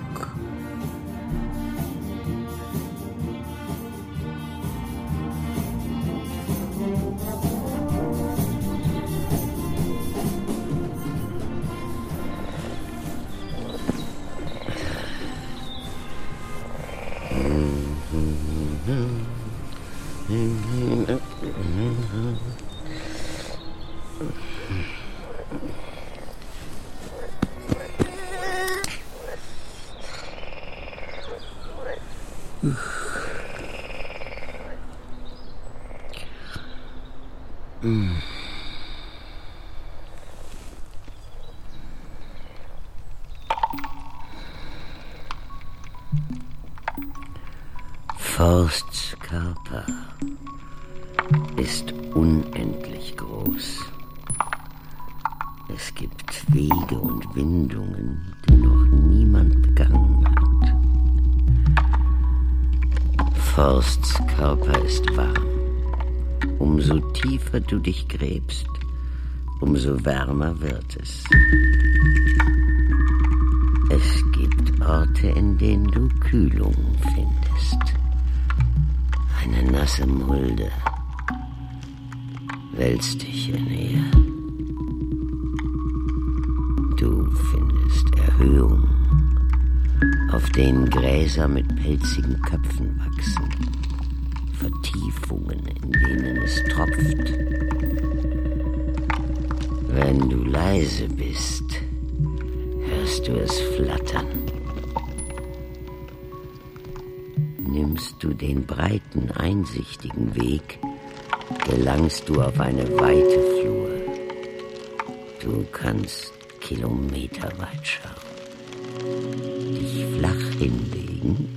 Forsts Körper ist unendlich groß. Es gibt Wege und Windungen, die noch niemand begangen hat. Forsts Körper ist warm. Umso tiefer du dich gräbst, umso wärmer wird es. Es gibt Orte, in denen du Kühlung findest. Eine nasse Mulde wälzt dich in ihr. Du findest Erhöhungen, auf denen Gräser mit pelzigen Köpfen wachsen. Vertiefungen, in denen es tropft. Wenn du leise bist, hörst du es flattern. Nimmst du den breiten, einsichtigen Weg, gelangst du auf eine weite Flur. Du kannst kilometerweit schauen. dich flach hinlegen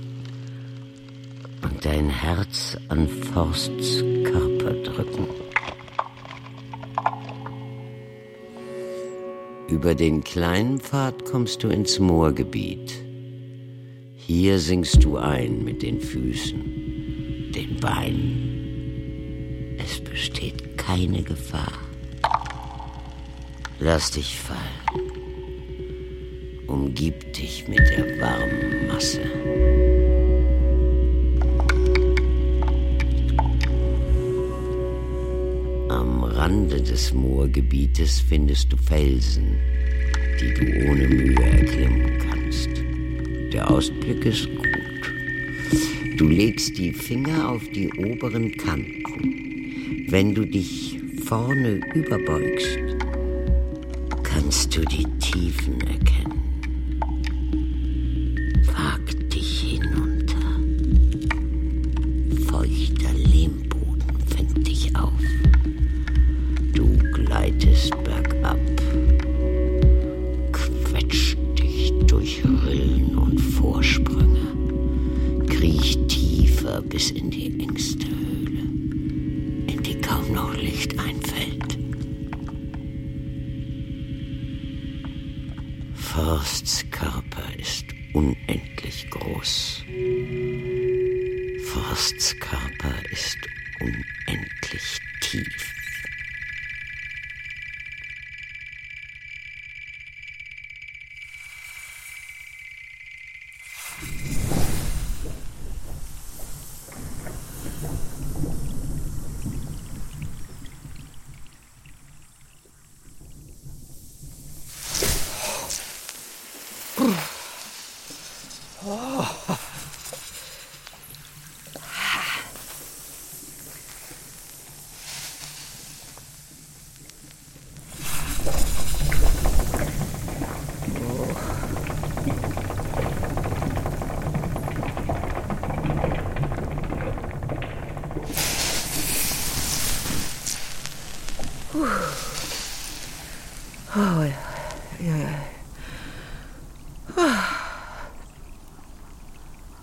und dein Herz an Forsts Körper drücken. Über den kleinen Pfad kommst du ins Moorgebiet. Hier sinkst du ein mit den Füßen, den Beinen. Es besteht keine Gefahr. Lass dich fallen. Umgib dich mit der warmen Masse. Am Rande des Moorgebietes findest du Felsen, die du ohne Mühe erklimmen kannst. Ausblick ist gut. Du legst die Finger auf die oberen Kanten. Wenn du dich vorne überbeugst, kannst du die Tiefen erkennen.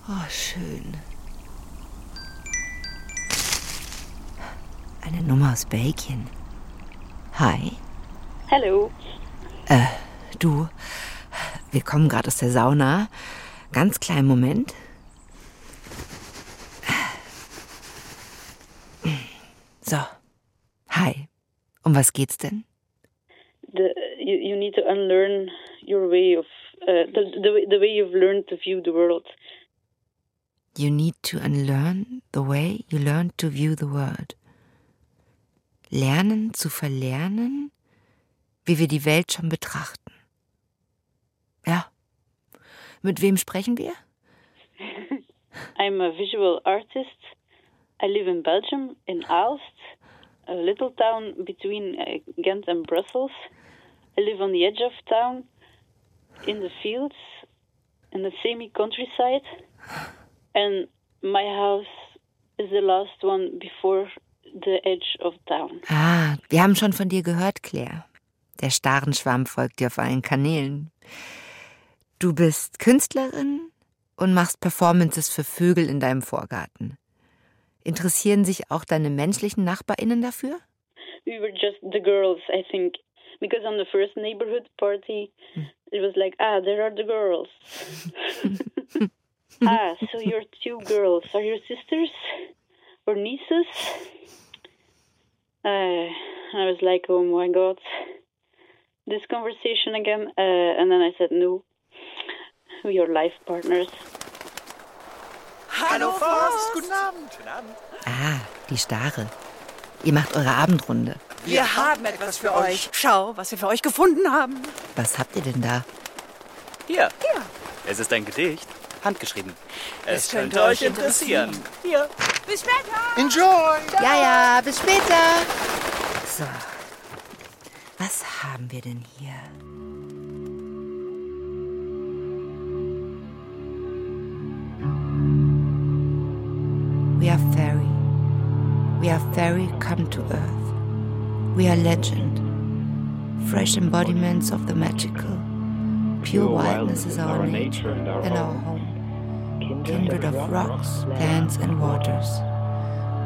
Oh, schön. Eine Nummer aus Belgien. Hi. Hallo. Äh, du, wir kommen gerade aus der Sauna. Ganz kleinen Moment. So. Hi. Um was geht's denn? The, you, you need to unlearn your way of uh, the, the way- the way you've learned to view the world. You need to unlearn the way you learned to view the world. Lernen zu verlernen, wie wir die Welt schon betrachten. Ja. Mit wem sprechen wir? [LAUGHS] I'm a visual artist. I live in Belgium, in Aalst, a little town between uh, Ghent and Brussels. I live on the edge of town, in the fields, in the semi countryside, and my house is the last one before the edge of town. Ah, wir haben schon von dir gehört, Claire. Der Starenschwarm folgt dir auf allen Kanälen. Du bist Künstlerin und machst Performances für Vögel in deinem Vorgarten. Interessieren sich auch deine menschlichen NachbarInnen dafür? we were just the girls, I think, because on the first neighborhood party, it was like, ah, there are the girls. [LAUGHS] ah, so you're two girls. Are your sisters or nieces? Uh, I was like, oh my god, this conversation again. Uh, and then I said, no, we are life partners. Hallo Forst, guten Abend. Guten Abend. Ah, die Stare. Ihr macht eure Abendrunde. Wir haben etwas für euch. Schau, was wir für euch gefunden haben. Was habt ihr denn da? Hier. Es ist ein Gedicht. Handgeschrieben. Es, Es könnte, könnte euch euch interessieren. Hier. Bis später. Enjoy! Ja, ja, bis später. So. Was haben wir denn hier? We are fairy. We are fairy come to earth. We are legend. Fresh embodiments of the magical. Pure wildness is our nature and our home, kindred of rocks, plants, and waters.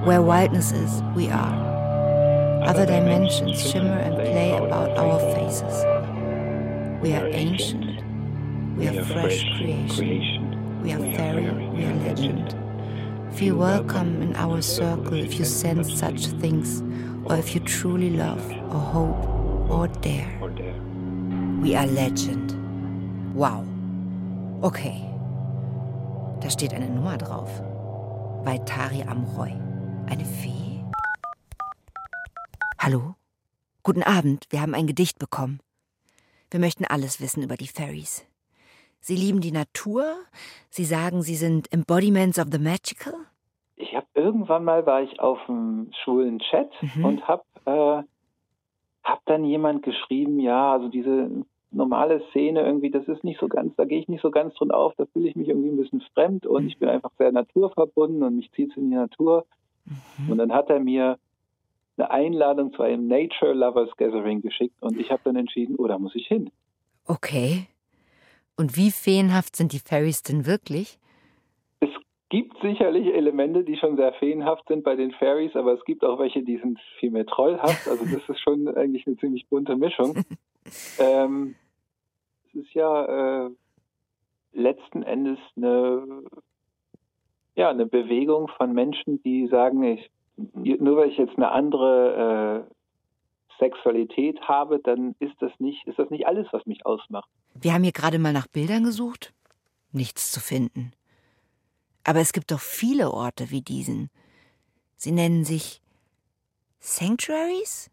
Where whiteness is, we are. Other dimensions shimmer and play about our faces. We are ancient, we are fresh creation, we are fairy, we are legend. Feel welcome in our circle if you sense such things, or if you truly love, or hope, or dare. We are legend. Wow. Okay. Da steht eine Nummer drauf. Vaitari Amroy. Eine Fee? Hallo? Guten Abend, wir haben ein Gedicht bekommen. Wir möchten alles wissen über die Fairies. Sie lieben die Natur? Sie sagen, sie sind Embodiments of the Magical? Irgendwann mal war ich auf einem schwulen Chat Mhm. und habe äh, hab dann jemand geschrieben, ja, also diese normale Szene irgendwie, das ist nicht so ganz, da gehe ich nicht so ganz drin auf, da fühle ich mich irgendwie ein bisschen fremd und ich bin einfach sehr naturverbunden und mich zieht in die Natur. Und dann hat er mir eine Einladung zu einem Nature Lovers Gathering geschickt und ich habe dann entschieden, oh, da muss ich hin. Okay. Und wie feenhaft sind die Fairies denn wirklich? Gibt sicherlich Elemente, die schon sehr feenhaft sind bei den Fairies, aber es gibt auch welche, die sind viel mehr trollhaft. Also das ist schon eigentlich eine ziemlich bunte Mischung. [LAUGHS] ähm, es ist ja äh, letzten Endes eine, ja, eine Bewegung von Menschen, die sagen, ich, nur weil ich jetzt eine andere äh, Sexualität habe, dann ist das nicht, ist das nicht alles, was mich ausmacht. Wir haben hier gerade mal nach Bildern gesucht. Nichts zu finden. Aber es gibt doch viele Orte wie diesen. Sie nennen sich Sanctuaries?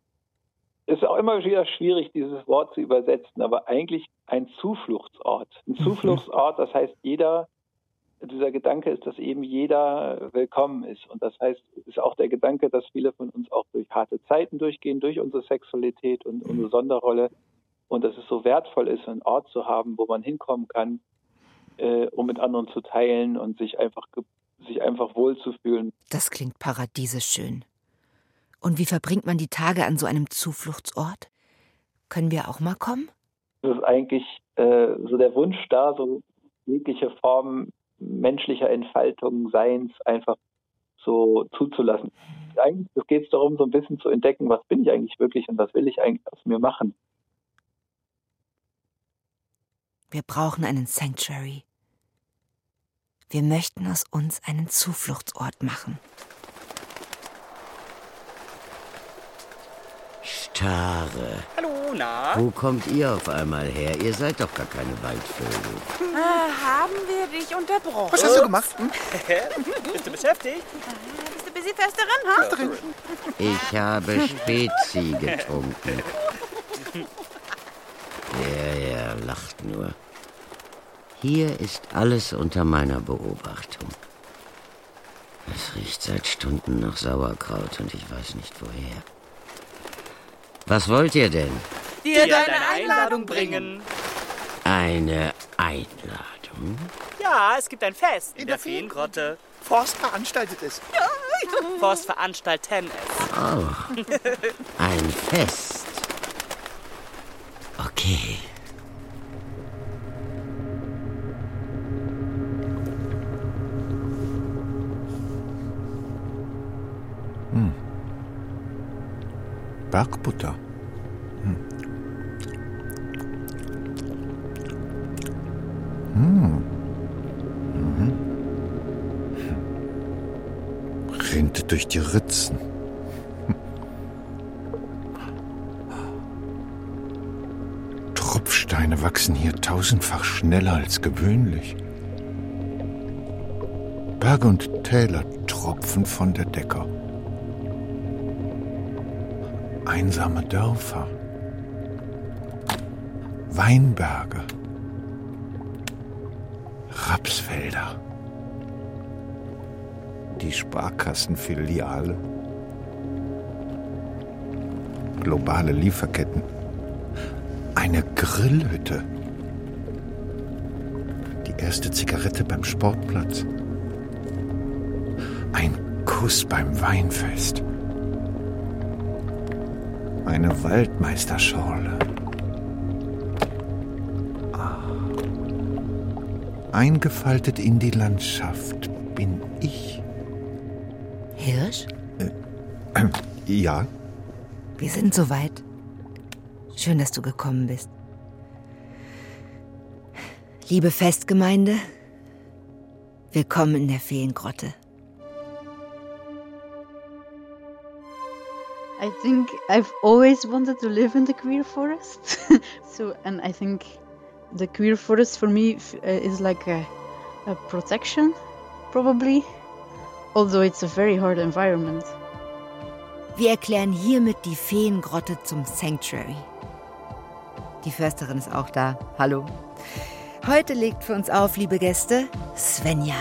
Es ist auch immer wieder schwierig, dieses Wort zu übersetzen, aber eigentlich ein Zufluchtsort. Ein Zufluchtsort, das heißt, jeder, dieser Gedanke ist, dass eben jeder willkommen ist. Und das heißt, es ist auch der Gedanke, dass viele von uns auch durch harte Zeiten durchgehen, durch unsere Sexualität und unsere Sonderrolle. Und dass es so wertvoll ist, einen Ort zu haben, wo man hinkommen kann, äh, um mit anderen zu teilen und sich einfach, sich einfach wohlzufühlen. Das klingt paradiesisch schön. Und wie verbringt man die Tage an so einem Zufluchtsort? Können wir auch mal kommen? Es ist eigentlich äh, so der Wunsch da, so jegliche Form menschlicher Entfaltung, Seins einfach so zuzulassen. Eigentlich geht es darum, so ein bisschen zu entdecken, was bin ich eigentlich wirklich und was will ich eigentlich aus mir machen. Wir brauchen einen Sanctuary. Wir möchten aus uns einen Zufluchtsort machen. Stare. Hallo, na? Wo kommt ihr auf einmal her? Ihr seid doch gar keine Waldvögel. Ah, haben wir dich unterbrochen? Was hast du gemacht? Hm? [LAUGHS] Bist du beschäftigt? Bist du Besitzerin, ha? Ich habe Spezi getrunken. [LAUGHS] Ja, ja, lacht nur. Hier ist alles unter meiner Beobachtung. Es riecht seit Stunden nach Sauerkraut und ich weiß nicht woher. Was wollt ihr denn? Dir deine Einladung bringen. Eine Einladung? Ja, es gibt ein Fest in, der Feengrotte. Forst veranstaltet es. Forst veranstalten es. Oh, ein Fest. Okay. Bergbutter. Hm. Hm. Mhm. Rinnt durch die Ritzen. Tropfsteine wachsen hier tausendfach schneller als gewöhnlich. Berge und Täler tropfen von der Decke. Einsame Dörfer. Weinberge. Rapsfelder. Die Sparkassenfiliale. Globale Lieferketten. Eine Grillhütte. Die erste Zigarette beim Sportplatz. Ein Kuss beim Weinfest. Eine Waldmeisterschorle. Ah. eingefaltet in die Landschaft bin ich. Hirsch? Äh, [CLEARS THROAT] ja. Wir sind soweit. Schön, dass du gekommen bist. Liebe Festgemeinde, willkommen in der Feengrotte. I think I've always wanted to live in the queer forest. [LAUGHS] so, and I think the queer forest for me uh, is like a, a protection, probably. Although it's a very hard environment. Wir erklären hiermit die Feengrotte zum Sanctuary. Die Försterin ist auch da. Hallo. Heute legt für uns auf, liebe Gäste, Svenja.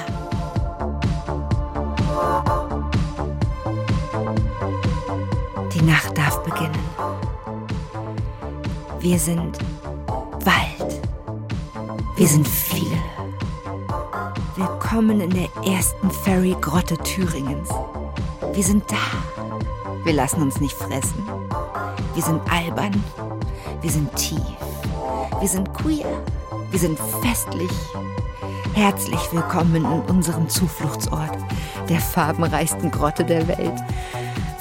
Die Nacht darf beginnen. Wir sind Wald. Wir sind viele. Willkommen in der ersten Ferry-Grotte Thüringens. Wir sind da. Wir lassen uns nicht fressen. Wir sind albern. Wir sind tief. Wir sind queer. Wir sind festlich. Herzlich willkommen in unserem Zufluchtsort, der farbenreichsten Grotte der Welt.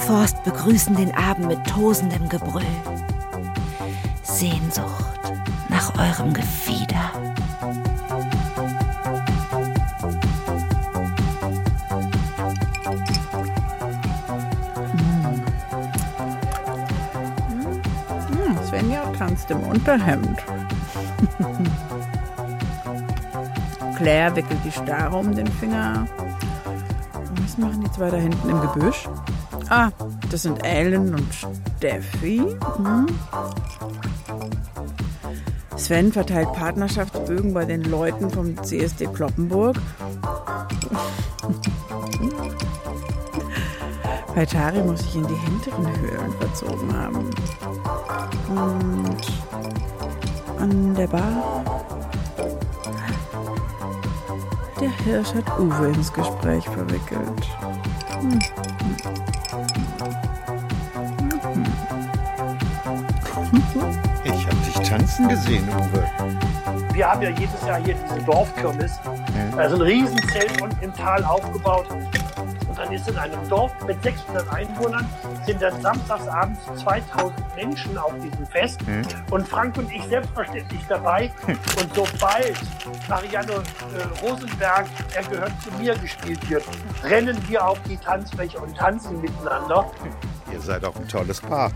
Forst begrüßen den Abend mit tosendem Gebrüll. Sehnsucht nach eurem Gefieder. Hm, Svenja tanzt im Unterhemd. [LAUGHS] Claire wickelt die Starre um den Finger. Was machen die zwei da hinten im Gebüsch? Ah, das sind Ellen und Steffi. Hm. Sven verteilt Partnerschaftsbögen bei den Leuten vom CSD Kloppenburg. Bei Tari muss ich in die hinteren Höhlen verzogen haben. Und an der Bar. Der Hirsch hat Uwe ins Gespräch verwickelt. Hm. Dich tanzen gesehen, Uwe. Wir haben ja jedes Jahr hier diese Dorfkirmes. Da ist ein Riesenzelt unten im Tal aufgebaut. Und dann ist in einem Dorf mit 600 Einwohnern, sind dann samstagsabends 2000 Menschen auf diesem Fest. Und Frank und ich selbstverständlich dabei. [LAUGHS] Und sobald Marianne äh, Rosenberg, er gehört zu mir, gespielt wird, rennen wir auf die Tanzfläche und tanzen miteinander. Ihr seid auch ein tolles Paar.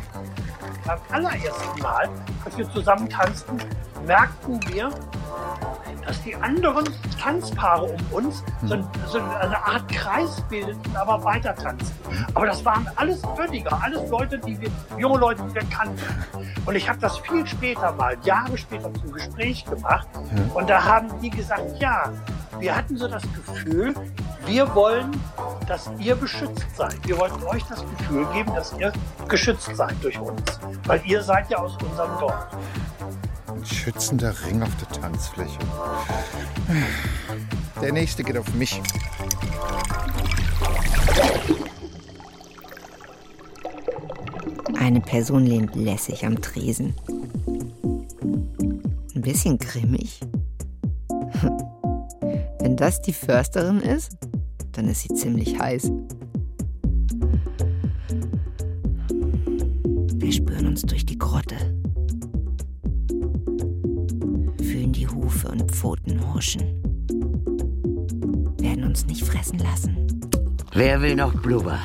Beim allerersten Mal, als wir zusammen tanzten, merkten wir, dass die anderen Tanzpaare um uns so, so eine Art Kreis bildeten, aber weiter tanzten. Aber das waren alles Völliger, alles Leute, die wir, junge Leute, die wir kannten. Und ich habe das viel später mal, Jahre später zum Gespräch gemacht. Und da haben die gesagt, ja, wir hatten so das Gefühl, wir wollen, dass ihr beschützt seid. Wir wollten euch das Gefühl geben, dass ihr geschützt seid durch uns. Weil ihr seid ja aus unserem Dorf. Ein schützender Ring auf der Tanzfläche. Der nächste geht auf mich. Eine Person lehnt lässig am Tresen. Ein bisschen grimmig. [LAUGHS] Wenn das die Försterin ist, dann ist sie ziemlich heiß. Wir spüren uns durch die Grotte. Fühlen die Hufe und Pfoten huschen. Werden uns nicht fressen lassen. Wer will noch Blubber?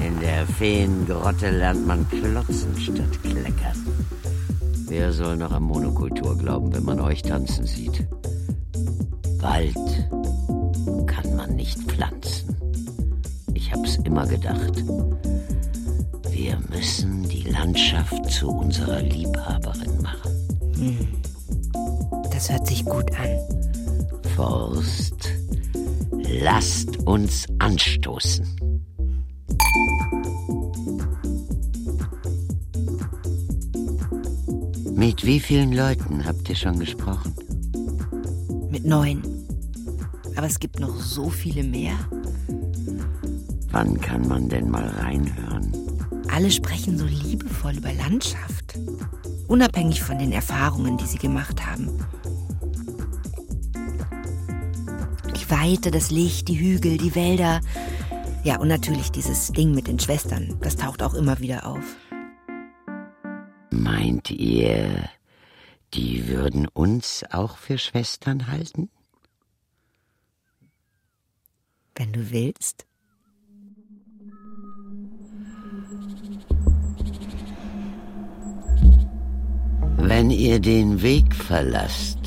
In der Feengrotte lernt man klotzen statt kleckern. Wer soll noch an Monokultur glauben, wenn man euch tanzen sieht? Wald Immer gedacht. Wir müssen die Landschaft zu unserer Liebhaberin machen. Hm. Das hört sich gut an. Forst, lasst uns anstoßen. Mit wie vielen Leuten habt ihr schon gesprochen? Mit neun. Aber es gibt noch so viele mehr. Wann kann man denn mal reinhören? Alle sprechen so liebevoll über Landschaft. Unabhängig von den Erfahrungen, die sie gemacht haben. Die Weite, das Licht, die Hügel, die Wälder. Ja, und natürlich dieses Ding mit den Schwestern. Das taucht auch immer wieder auf. Meint ihr, die würden uns auch für Schwestern halten? Wenn du willst. Wenn ihr den Weg verlasst,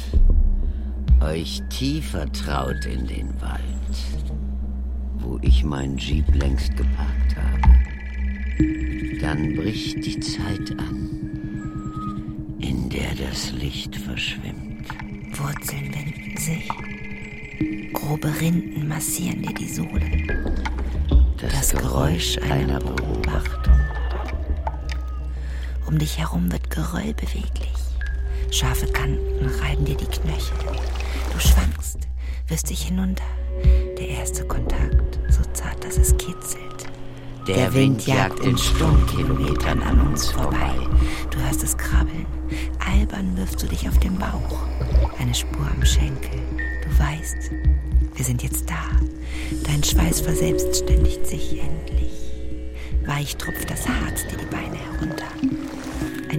euch tiefer traut in den Wald, wo ich meinen Jeep längst geparkt habe, dann bricht die Zeit an, in der das Licht verschwimmt. Wurzeln winden sich. Grobe Rinden massieren dir die Sohlen. Das, Das Geräusch einer Beobachtung. Um dich herum wird Geröll beweglich. Scharfe Kanten reiben dir die Knöchel. Du schwankst, wirst dich hinunter. Der erste Kontakt, so zart, dass es kitzelt. Der Wind jagt in Stundenkilometern an uns vorbei. Du hörst es krabbeln. Albern wirfst du dich auf den Bauch. Eine Spur am Schenkel. Du weißt, wir sind jetzt da. Dein Schweiß verselbstständigt sich endlich. Weich tropft das Harz dir die Beine herunter.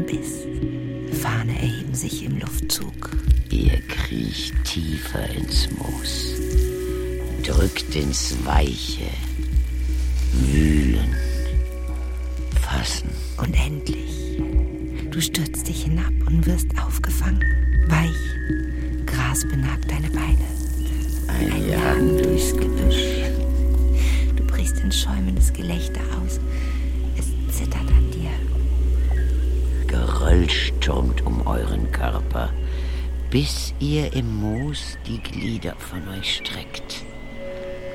Ein Biss. Fahne erheben sich im Luftzug. Ihr kriecht tiefer ins Moos, drückt ins Weiche, wühlen, fassen. Und endlich. Du stürzt dich hinab und wirst aufgefangen. Weich. Gras benagt deine Beine. Ein Jagen durchs Gebüsch. Du brichst in schäumendes Gelächter aus. Geröll stürmt um euren Körper, bis ihr im Moos die Glieder von euch streckt.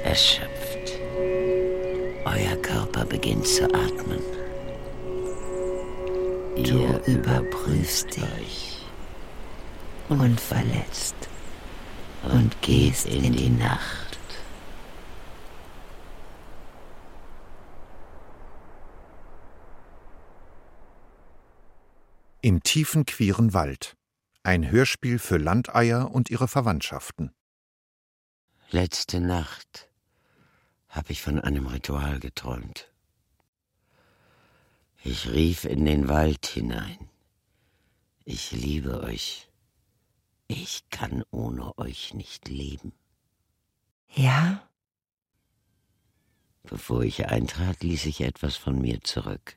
Erschöpft. Euer Körper beginnt zu atmen. Du überprüfst dich. Unverletzt. Und gehst in die Nacht. Im tiefen queeren Wald. Ein Hörspiel für Landeier und ihre Verwandtschaften. Letzte Nacht habe ich von einem Ritual geträumt. Ich rief in den Wald hinein. Ich liebe euch. Ich kann ohne euch nicht leben. Ja? Bevor ich eintrat, ließ ich etwas von mir zurück.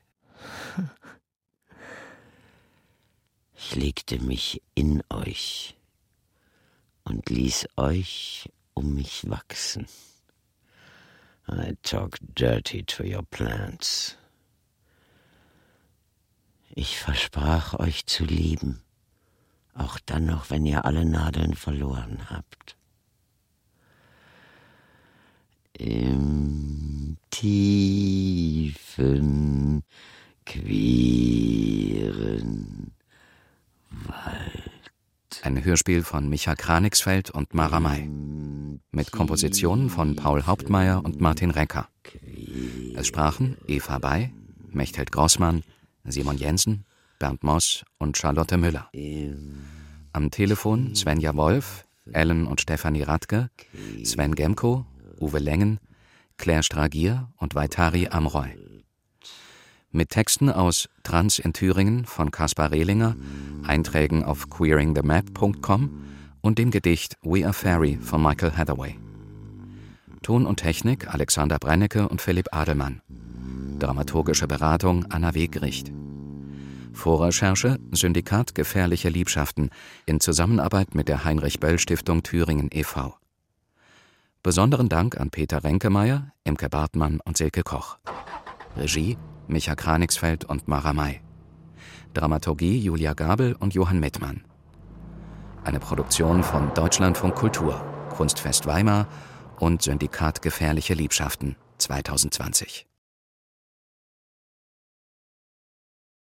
[LAUGHS] Ich legte mich in euch und ließ euch um mich wachsen. I talk dirty to your plants. Ich versprach euch zu lieben, auch dann noch, wenn ihr alle Nadeln verloren habt. Im tiefen, queeren Ein Hörspiel von Micha Kranigsfeld und Mara May. Mit Kompositionen von Paul Hauptmeier und Martin Recker. Es sprachen Eva Bay, Mechthild Grossmann, Simon Jensen, Bernd Moss und Charlotte Müller. Am Telefon Svenja Wolf, Ellen und Stefanie Radke, Sven Gemko, Uwe Lengen, Claire Stragier und Vaitari Amroy. Mit Texten aus Trans in Thüringen von Kaspar Rehlinger, Einträgen auf queeringthemap.com und dem Gedicht We Are Fairy von Michael Hathaway. Ton und Technik Alexander Brennecke und Philipp Adelmann. Dramaturgische Beratung Anna Wegricht. Vorrecherche Syndikat Gefährliche Liebschaften in Zusammenarbeit mit der Heinrich-Böll-Stiftung Thüringen e.V. Besonderen Dank an Peter Renkemeyer, Imke Bartmann und Silke Koch. Regie Micha Kranigsfeld und Mara May. Dramaturgie Julia Gabel und Johann Mittmann. Eine Produktion von Deutschlandfunk Kultur, Kunstfest Weimar und Syndikat Gefährliche Liebschaften 2020.